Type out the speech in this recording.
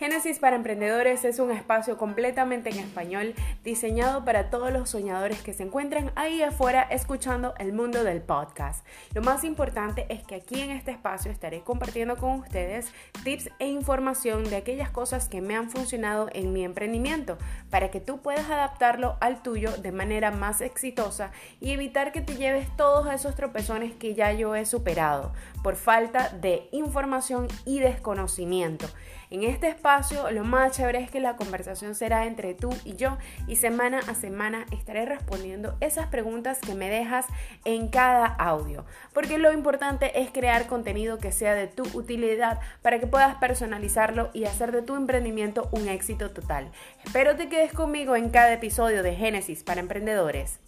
Génesis para Emprendedores es un espacio completamente en español diseñado para todos los soñadores que se encuentran ahí afuera escuchando el mundo del podcast. Lo más importante es que aquí en este espacio estaré compartiendo con ustedes tips e información de aquellas cosas que me han funcionado en mi emprendimiento para que tú puedas adaptarlo al tuyo de manera más exitosa y evitar que te lleves todos esos tropezones que ya yo he superado por falta de información y desconocimiento. En este espacio lo más chévere es que la conversación será entre tú y yo y semana a semana estaré respondiendo esas preguntas que me dejas en cada audio. Porque lo importante es crear contenido que sea de tu utilidad para que puedas personalizarlo y hacer de tu emprendimiento un éxito total. Espero te quedes conmigo en cada episodio de Génesis para Emprendedores.